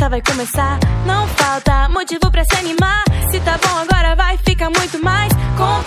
festa vai começar. Não falta motivo pra se animar. Se tá bom agora vai ficar muito mais. Com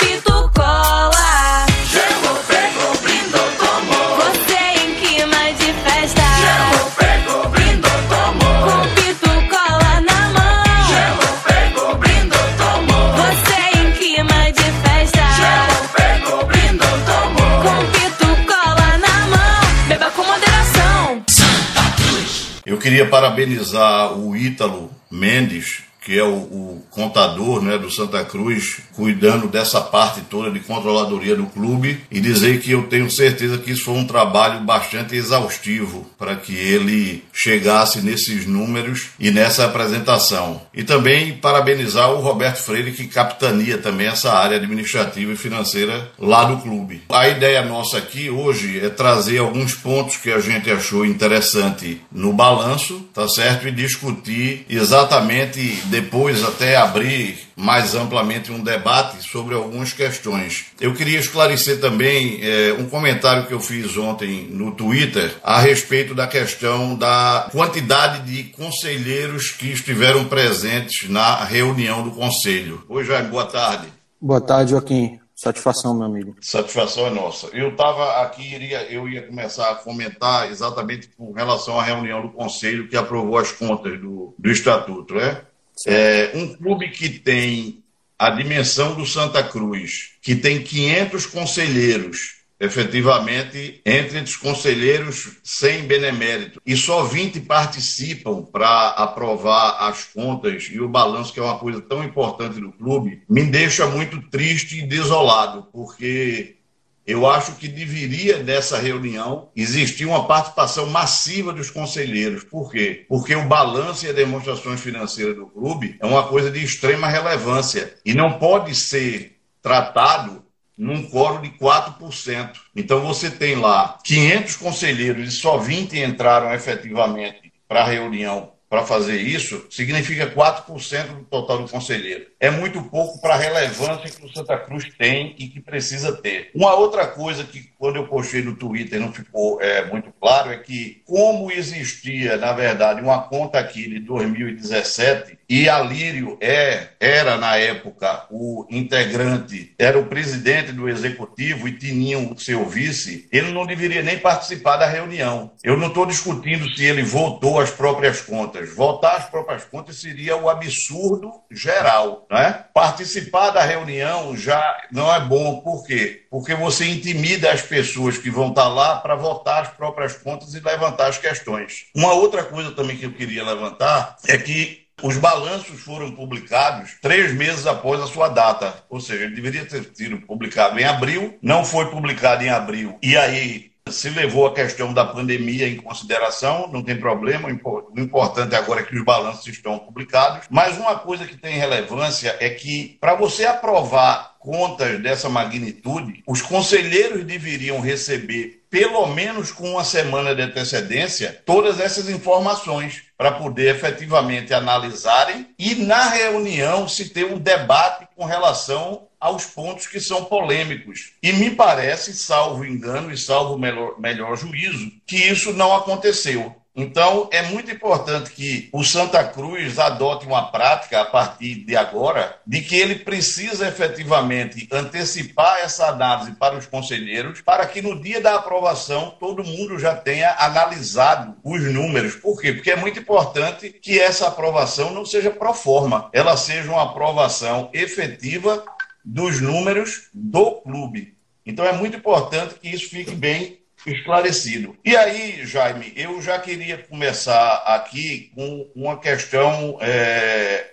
queria parabenizar o Ítalo Mendes, que é o, o contador né, do Santa Cruz, cuidando dessa parte toda de controladoria do clube, e dizer que eu tenho certeza que isso foi um trabalho bastante exaustivo para que ele chegasse nesses números e nessa apresentação. E também parabenizar o Roberto Freire, que capitania também essa área administrativa e financeira lá do clube. A ideia nossa aqui hoje é trazer alguns pontos que a gente achou interessante no balanço, tá certo? E discutir exatamente depois até abrir mais amplamente um debate sobre algumas questões. Eu queria esclarecer também eh, um comentário que eu fiz ontem no Twitter a respeito da questão da quantidade de conselheiros que estiveram presentes na reunião do conselho. Oi, Jair, boa tarde. Boa tarde, Joaquim. Satisfação, meu amigo. Satisfação é nossa. Eu estava aqui, iria, eu ia começar a comentar exatamente com relação à reunião do conselho que aprovou as contas do, do estatuto, né? É, um clube que tem a dimensão do Santa Cruz, que tem 500 conselheiros, efetivamente, entre os conselheiros sem benemérito, e só 20 participam para aprovar as contas e o balanço, que é uma coisa tão importante do clube, me deixa muito triste e desolado, porque eu acho que deveria, nessa reunião, existir uma participação massiva dos conselheiros. Por quê? Porque o balanço e as demonstrações financeiras do clube é uma coisa de extrema relevância e não pode ser tratado num quórum de 4%. Então você tem lá 500 conselheiros e só 20 entraram efetivamente para a reunião para fazer isso, significa 4% do total do conselheiro. É muito pouco para a relevância que o Santa Cruz tem e que precisa ter. Uma outra coisa que, quando eu postei no Twitter, não ficou é, muito claro é que, como existia, na verdade, uma conta aqui de 2017 e Alírio é, era, na época, o integrante, era o presidente do executivo e Tininho, seu vice, ele não deveria nem participar da reunião. Eu não estou discutindo se ele votou as próprias contas. Votar as próprias contas seria o absurdo geral. Né? Participar da reunião já não é bom. Por quê? Porque você intimida as pessoas que vão estar lá para votar as próprias contas e levantar as questões. Uma outra coisa também que eu queria levantar é que os balanços foram publicados três meses após a sua data, ou seja, ele deveria ter sido publicado em abril, não foi publicado em abril, e aí se levou a questão da pandemia em consideração, não tem problema, o importante agora é que os balanços estão publicados. Mas uma coisa que tem relevância é que, para você aprovar contas dessa magnitude, os conselheiros deveriam receber, pelo menos com uma semana de antecedência, todas essas informações para poder efetivamente analisarem e, na reunião, se ter um debate com relação aos pontos que são polêmicos. E me parece, salvo engano e salvo melhor, melhor juízo, que isso não aconteceu. Então, é muito importante que o Santa Cruz adote uma prática a partir de agora, de que ele precisa efetivamente antecipar essa análise para os conselheiros, para que no dia da aprovação todo mundo já tenha analisado os números. Por quê? Porque é muito importante que essa aprovação não seja pro forma, ela seja uma aprovação efetiva dos números do clube. Então, é muito importante que isso fique bem esclarecido. E aí, Jaime, eu já queria começar aqui com uma questão, é,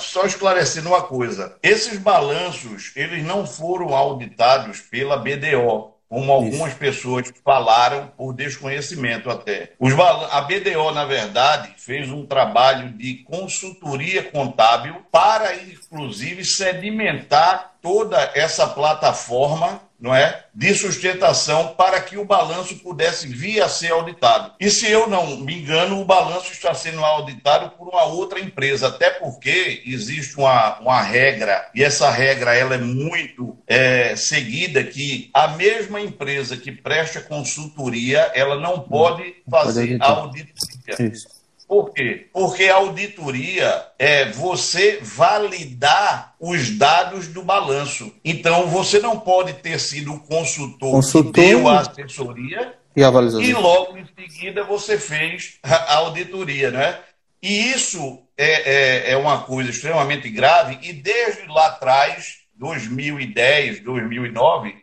só esclarecendo uma coisa. Esses balanços, eles não foram auditados pela BDO, como algumas Isso. pessoas falaram por desconhecimento até. Os a BDO, na verdade, fez um trabalho de consultoria contábil para, inclusive, sedimentar toda essa plataforma não é, de sustentação para que o balanço pudesse vir a ser auditado. E se eu não me engano, o balanço está sendo auditado por uma outra empresa, até porque existe uma, uma regra, e essa regra ela é muito é, seguida, que a mesma empresa que presta consultoria, ela não pode fazer pode auditoria. Isso. Por quê? Porque a auditoria é você validar os dados do balanço. Então, você não pode ter sido o consultor, Consultor. que deu a assessoria E a e logo em seguida você fez a auditoria, né? E isso é, é, é uma coisa extremamente grave e desde lá atrás, 2010, 2009,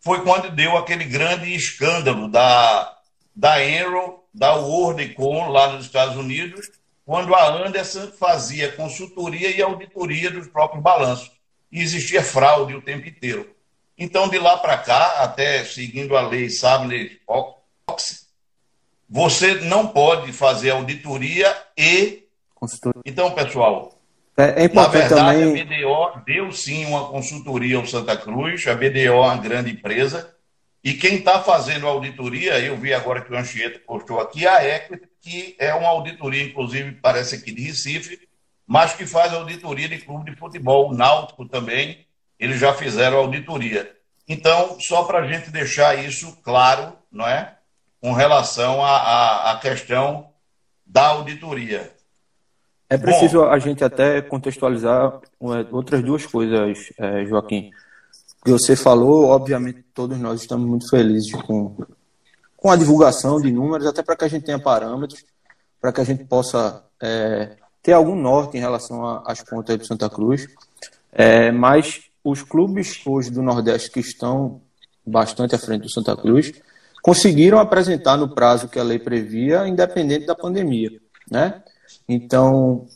foi quando deu aquele grande escândalo da, da Enron, da WorldCom lá nos Estados Unidos, quando a Anderson fazia consultoria e auditoria dos próprios balanços. E existia fraude o tempo inteiro. Então, de lá para cá, até seguindo a lei Sabner-Ox, você não pode fazer auditoria e. Consultor. Então, pessoal, É, é na verdade, também. a BDO deu sim uma consultoria ao Santa Cruz, a BDO é uma grande empresa, e quem está fazendo a auditoria, eu vi agora que o Anchieta postou aqui, a Equity, que é uma auditoria, inclusive, parece aqui de Recife, mas que faz auditoria de clube de futebol, o Náutico também, eles já fizeram auditoria. Então, só para a gente deixar isso claro, não é? Com relação à, questão da auditoria. É preciso a gente até contextualizar outras duas coisas, é, Joaquim. Que você falou, obviamente, todos nós estamos muito felizes com, com a divulgação de números, até para que a gente tenha parâmetros, para que a gente possa é, ter algum norte em relação às contas do Santa Cruz. É, mas os clubes hoje do Nordeste que estão bastante à frente do Santa Cruz conseguiram apresentar no prazo que a lei previa, independente da pandemia, né? Então,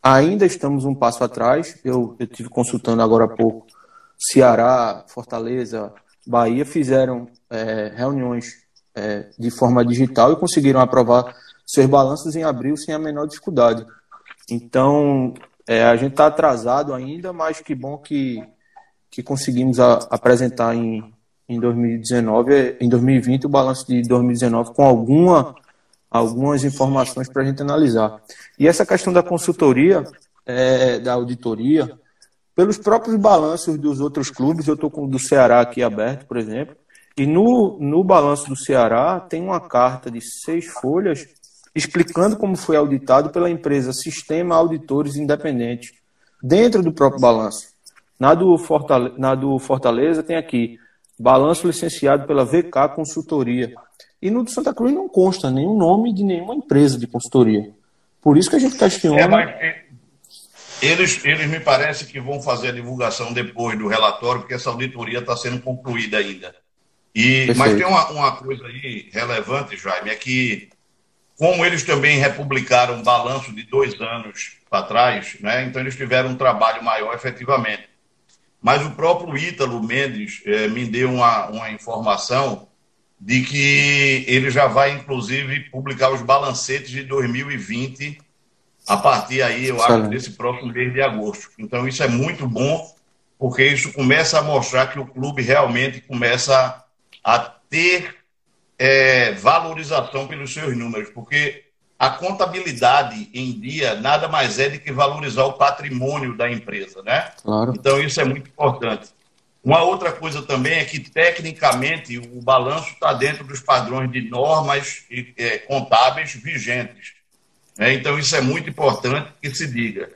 ainda estamos um passo atrás. Eu, eu tive consultando agora há pouco. Ceará, Fortaleza, Bahia fizeram é, reuniões é, de forma digital e conseguiram aprovar seus balanços em abril sem a menor dificuldade. Então, é, a gente está atrasado ainda, mas que bom que, que conseguimos a- apresentar em, em 2019, é, em 2020, o balanço de 2019 com alguma, algumas informações para a gente analisar. E essa questão da consultoria, é, da auditoria, pelos próprios balanços dos outros clubes, eu estou com o do Ceará aqui aberto, por exemplo, e no, no balanço do Ceará tem uma carta de seis folhas explicando como foi auditado pela empresa Sistema Auditores Independentes, dentro do próprio balanço. Na do, Fortaleza, na do Fortaleza tem aqui, balanço licenciado pela VK Consultoria. E no do Santa Cruz não consta nenhum nome de nenhuma empresa de consultoria. Por isso que a gente questiona. É, mas é, eles, eles me parece que vão fazer a divulgação depois do relatório, porque essa auditoria está sendo concluída ainda. E, mas tem uma, uma coisa aí relevante, Jaime, é que como eles também republicaram um balanço de dois anos para trás, né, então eles tiveram um trabalho maior efetivamente. Mas o próprio Ítalo Mendes eh, me deu uma, uma informação de que ele já vai, inclusive, publicar os balancetes de 2020 a partir aí, eu acho, desse próximo mês de agosto. Então, isso é muito bom, porque isso começa a mostrar que o clube realmente começa a ter é, valorização pelos seus números, porque a contabilidade em dia nada mais é do que valorizar o patrimônio da empresa, né? Claro. Então, isso é muito importante. Uma outra coisa também é que, tecnicamente, o balanço está dentro dos padrões de normas é, contábeis vigentes. Né? Então, isso é muito importante que se diga.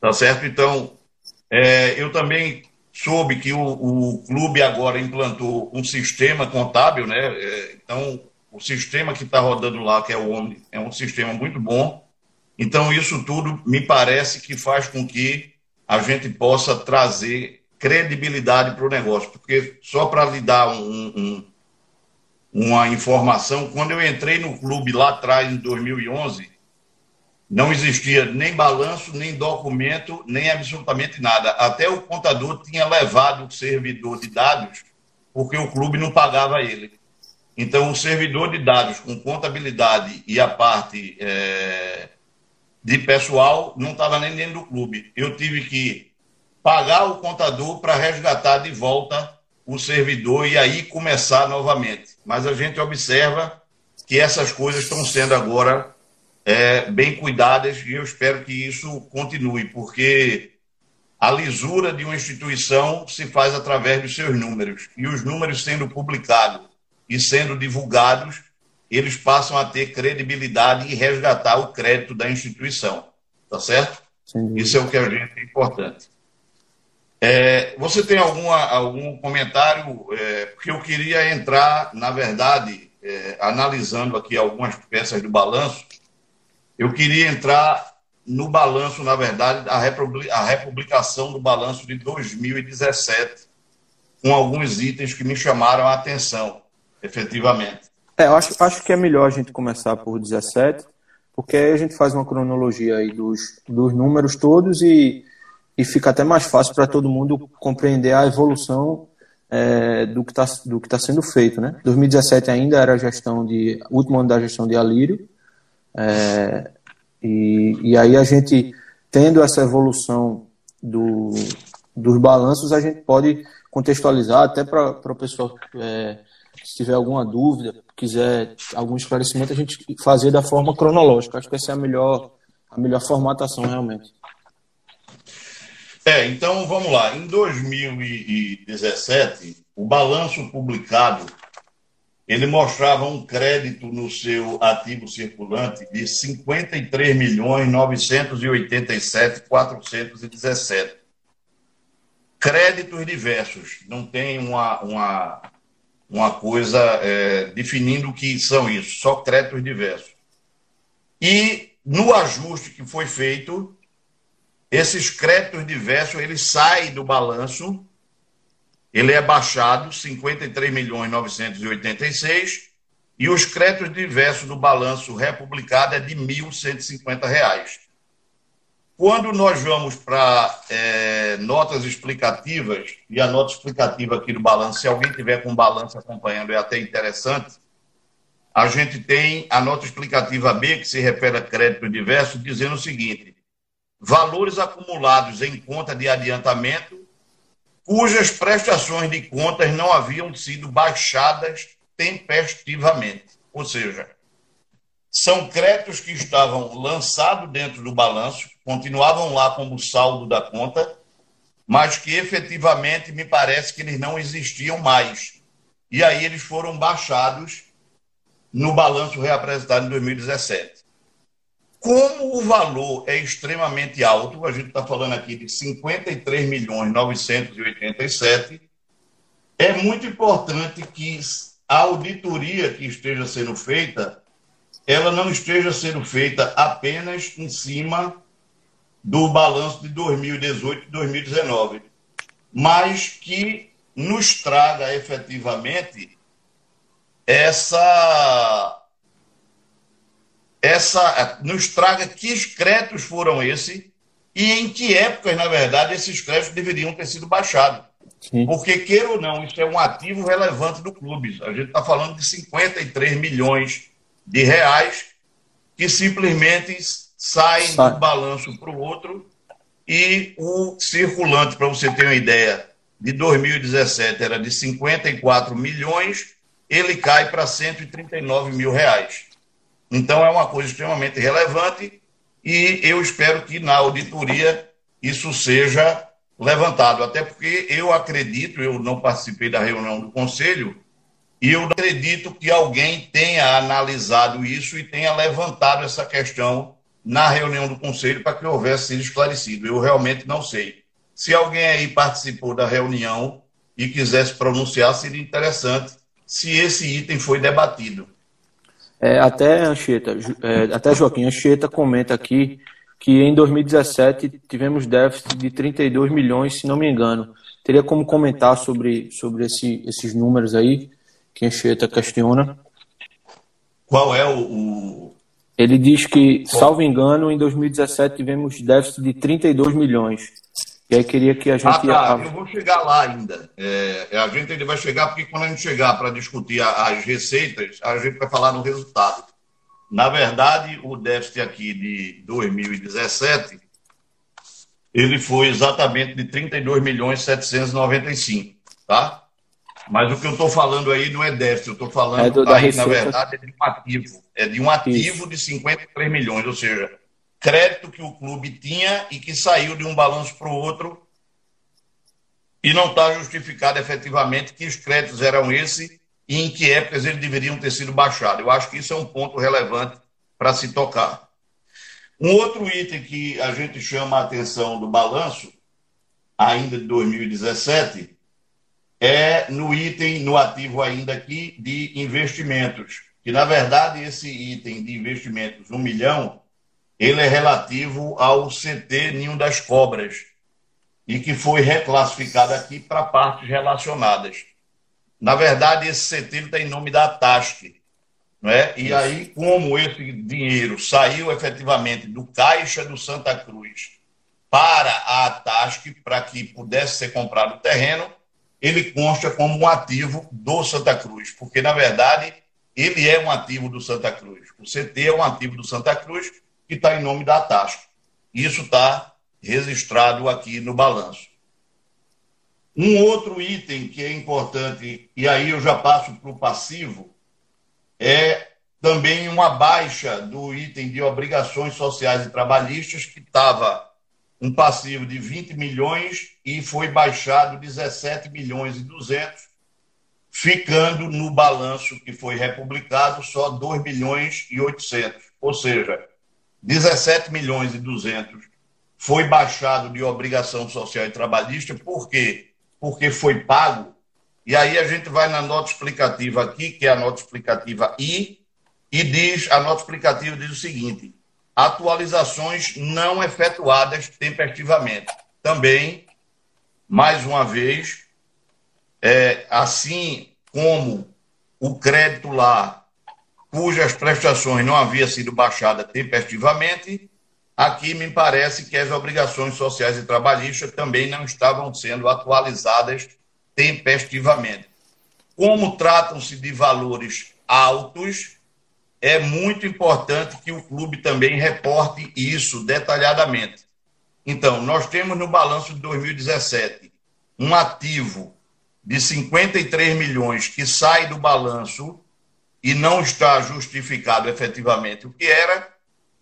Tá certo? Então, é, eu também soube que o, o clube agora implantou um sistema contábil, né? É, então, o sistema que está rodando lá, que é o Omni, é um sistema muito bom. Então, isso tudo me parece que faz com que a gente possa trazer credibilidade para o negócio. Porque, só para lhe dar um- um- uma informação, quando eu entrei no clube lá atrás, em 2011, não existia nem balanço, nem documento, nem absolutamente nada. Até o contador tinha levado o servidor de dados, porque o clube não pagava ele. Então, o servidor de dados com contabilidade e a parte eh, de pessoal não estava nem dentro do clube. Eu tive que pagar o contador para resgatar de volta o servidor e aí começar novamente. Mas a gente observa que essas coisas estão sendo agora é, bem cuidadas e eu espero que isso continue, porque a lisura de uma instituição se faz através dos seus números. E os números sendo publicados e sendo divulgados eles passam a ter credibilidade e resgatar o crédito da instituição. Tá certo? Isso é o que a gente é importante. É, você tem alguma, algum comentário? É, porque eu queria entrar, na verdade, é, analisando aqui algumas peças do balanço, eu queria entrar no balanço, na verdade, a, republicação do balanço de 2017, com alguns itens que me chamaram a atenção, efetivamente. É, eu acho, acho que é melhor a gente começar por 17, porque aí a gente faz uma cronologia aí dos, dos números todos e e fica até mais fácil para todo mundo compreender a evolução é, do que está tá sendo feito. Né? 2017 ainda era a gestão de. último ano da gestão de Alírio. É, e, e aí a gente, tendo essa evolução do, dos balanços, a gente pode contextualizar até para o pessoal. É, se tiver alguma dúvida, quiser algum esclarecimento, a gente fazer da forma cronológica. Acho que essa é a melhor, a melhor formatação realmente. É, então vamos lá. Em 2017, o balanço publicado ele mostrava um crédito no seu ativo circulante de 53 milhões 987 417. Créditos diversos, não tem uma, uma, uma coisa é, definindo o que são isso, só créditos diversos. E no ajuste que foi feito, esses créditos diversos, ele sai do balanço, ele é baixado, 53 milhões 986, e os créditos diversos do balanço republicado é de 1.150 reais. Quando nós vamos para é, notas explicativas, e a nota explicativa aqui do balanço, se alguém tiver com balanço acompanhando, é até interessante, a gente tem a nota explicativa B, que se refere a crédito diverso, dizendo o seguinte: valores acumulados em conta de adiantamento, cujas prestações de contas não haviam sido baixadas tempestivamente. Ou seja, são créditos que estavam lançados dentro do balanço, continuavam lá como saldo da conta, mas que efetivamente me parece que eles não existiam mais. E aí eles foram baixados no balanço reapresentado em 2017. Como o valor é extremamente alto, a gente está falando aqui de 53 milhões 987, é muito importante que a auditoria que esteja sendo feita, ela não esteja sendo feita apenas em cima do balanço de 2018 e 2019, mas que nos traga efetivamente essa essa nos traga que créditos foram esses e em que épocas, na verdade, esses créditos deveriam ter sido baixados. Sim. Porque, queira ou não, isso é um ativo relevante do clube. A gente está falando de 53 milhões de reais que simplesmente saem Sai. do balanço para o outro e o circulante, para você ter uma ideia, de 2017 era de 54 milhões, ele cai para 139 mil reais. Então, é uma coisa extremamente relevante e eu espero que na auditoria isso seja levantado. Até porque eu acredito, eu não participei da reunião do conselho, e eu acredito que alguém tenha analisado isso e tenha levantado essa questão na reunião do conselho para que houvesse sido esclarecido. Eu realmente não sei. Se alguém aí participou da reunião e quisesse pronunciar, seria interessante se esse item foi debatido. É, até Anchieta, é, até Joaquim Anchieta comenta aqui que em 2017 tivemos déficit de 32 milhões, se não me engano. Teria como comentar sobre, sobre esse, esses números aí que Anchieta questiona? Qual é o. Ele diz que, salvo engano, em 2017 tivemos déficit de 32 milhões. E aí queria que a gente. Ah, tá. Eu vou chegar lá ainda. É, a gente ele vai chegar, porque quando a gente chegar para discutir as receitas, a gente vai falar no resultado. Na verdade, o déficit aqui de 2017 ele foi exatamente de 32 milhões 795, tá? Mas o que eu estou falando aí não é déficit, eu estou falando é do, aí, na verdade, é de um ativo. É de um ativo Isso. de 53 milhões, ou seja, crédito que o clube tinha e que saiu de um balanço para o outro e não está justificado efetivamente que os créditos eram esses e em que épocas eles deveriam ter sido baixados. Eu acho que isso é um ponto relevante para se tocar. Um outro item que a gente chama a atenção do balanço, ainda de 2017, é no item, no ativo ainda aqui, de investimentos. Que, na verdade, esse item de investimentos, um milhão, ele é relativo ao CT Ninho das Cobras, e que foi reclassificado aqui para partes relacionadas. Na verdade, esse CT está em nome da TASC. Né? E aí, como esse dinheiro saiu efetivamente do caixa do Santa Cruz para a TASC, para que pudesse ser comprado o terreno, ele consta como um ativo do Santa Cruz, porque, na verdade, ele é um ativo do Santa Cruz. O CT é um ativo do Santa Cruz que está em nome da TASC. Isso está registrado aqui no balanço. Um outro item que é importante, e aí eu já passo para o passivo, é também uma baixa do item de obrigações sociais e trabalhistas, que estava um passivo de 20 milhões e foi baixado 17 milhões e 200, ficando no balanço que foi republicado só 2 milhões e 800. Ou seja, 17 milhões e 200 foi baixado de obrigação social e trabalhista, por quê? porque foi pago. E aí a gente vai na nota explicativa aqui, que é a nota explicativa I, e diz, a nota explicativa diz o seguinte: atualizações não efetuadas tempestivamente. Também, mais uma vez, é, assim como o crédito lá, cujas prestações não haviam sido baixadas tempestivamente, Aqui me parece que as obrigações sociais e trabalhistas também não estavam sendo atualizadas tempestivamente. Como tratam-se de valores altos, é muito importante que o clube também reporte isso detalhadamente. Então, nós temos no balanço de 2017 um ativo de 53 milhões que sai do balanço e não está justificado efetivamente o que era,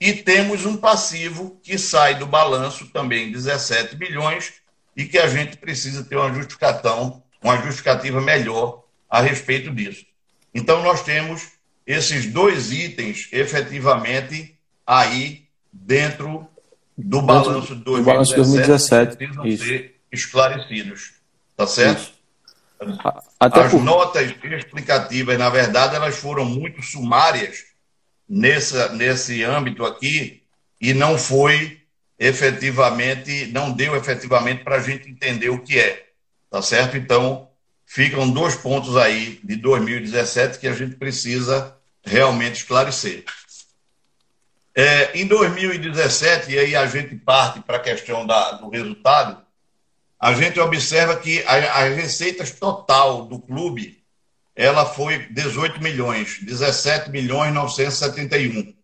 e temos um passivo que sai do balanço também 17 bilhões e que a gente precisa ter uma justificação, uma justificativa melhor a respeito disso. Então nós temos esses dois itens efetivamente aí dentro do balanço de 2017, balanço 2017 precisam isso. ser esclarecidos. Tá certo? Isso. Até As por... notas explicativas, na verdade, elas foram muito sumárias nessa, nesse âmbito aqui e não foi efetivamente, não deu efetivamente para a gente entender o que é, tá certo? Então, ficam dois pontos aí de 2017 que a gente precisa realmente esclarecer. É, em 2017, e aí a gente parte para a questão da, do resultado, a gente observa que as receitas total do clube ela foi 18 milhões, 17 milhões 971.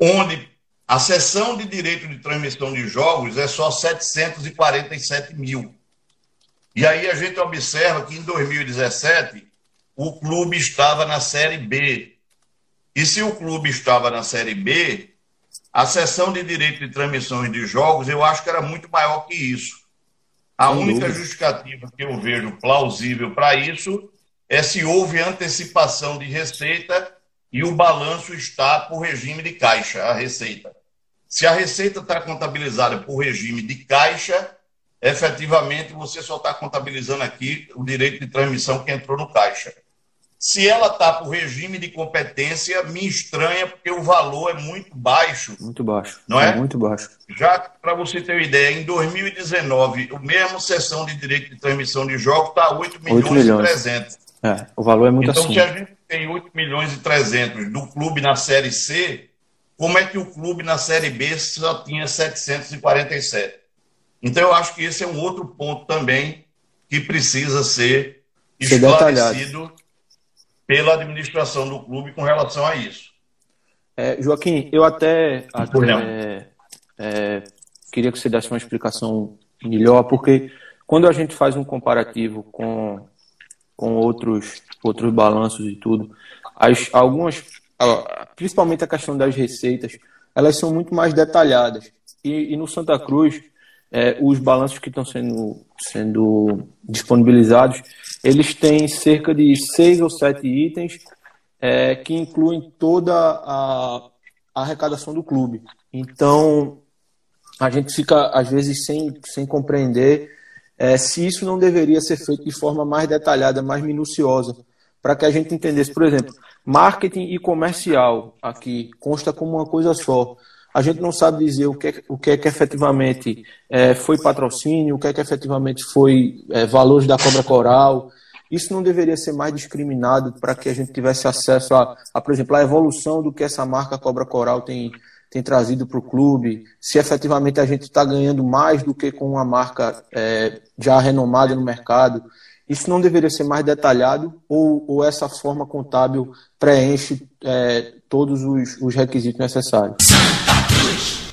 Onde a sessão de direito de transmissão de jogos é só 747 mil. E aí a gente observa que em 2017 o clube estava na Série B. E se o clube estava na Série B, a sessão de direito de transmissões de jogos eu acho que era muito maior que isso. A única justificativa que eu vejo plausível para isso é se houve antecipação de receita e o balanço está por regime de caixa, a receita. Se a receita está contabilizada por regime de caixa, efetivamente você só está contabilizando aqui o direito de transmissão que entrou no caixa. Se ela está por regime de competência, me estranha porque o valor é muito baixo. Muito baixo. Não é? é muito baixo. Já para você ter uma ideia, em 2019, o mesmo sessão de direito de transmissão de jogos está 8 milhões, 8 milhões. e 300. É, o valor é muito então, assim. Então, se a gente tem 8 milhões e 300 do clube na Série C, como é que o clube na Série B só tinha 747? Então, eu acho que esse é um outro ponto também que precisa ser, ser esclarecido pela administração do clube com relação a isso. É, Joaquim, eu até, até é, queria que você desse uma explicação melhor, porque quando a gente faz um comparativo com com outros, outros balanços e tudo. As, algumas, principalmente a questão das receitas, elas são muito mais detalhadas. E, e no Santa Cruz, é, os balanços que estão sendo, sendo disponibilizados, eles têm cerca de seis ou sete itens é, que incluem toda a, a arrecadação do clube. Então, a gente fica, às vezes, sem, sem compreender é, se isso não deveria ser feito de forma mais detalhada, mais minuciosa, para que a gente entendesse, por exemplo, marketing e comercial aqui consta como uma coisa só. A gente não sabe dizer o que é, o que, é que efetivamente é, foi patrocínio, o que é que efetivamente foi é, valores da cobra coral. Isso não deveria ser mais discriminado para que a gente tivesse acesso a, a, por exemplo, a evolução do que essa marca Cobra Coral tem, tem trazido para o clube, se efetivamente a gente está ganhando mais do que com uma marca é, já renomada no mercado. Isso não deveria ser mais detalhado ou, ou essa forma contábil preenche é, todos os, os requisitos necessários?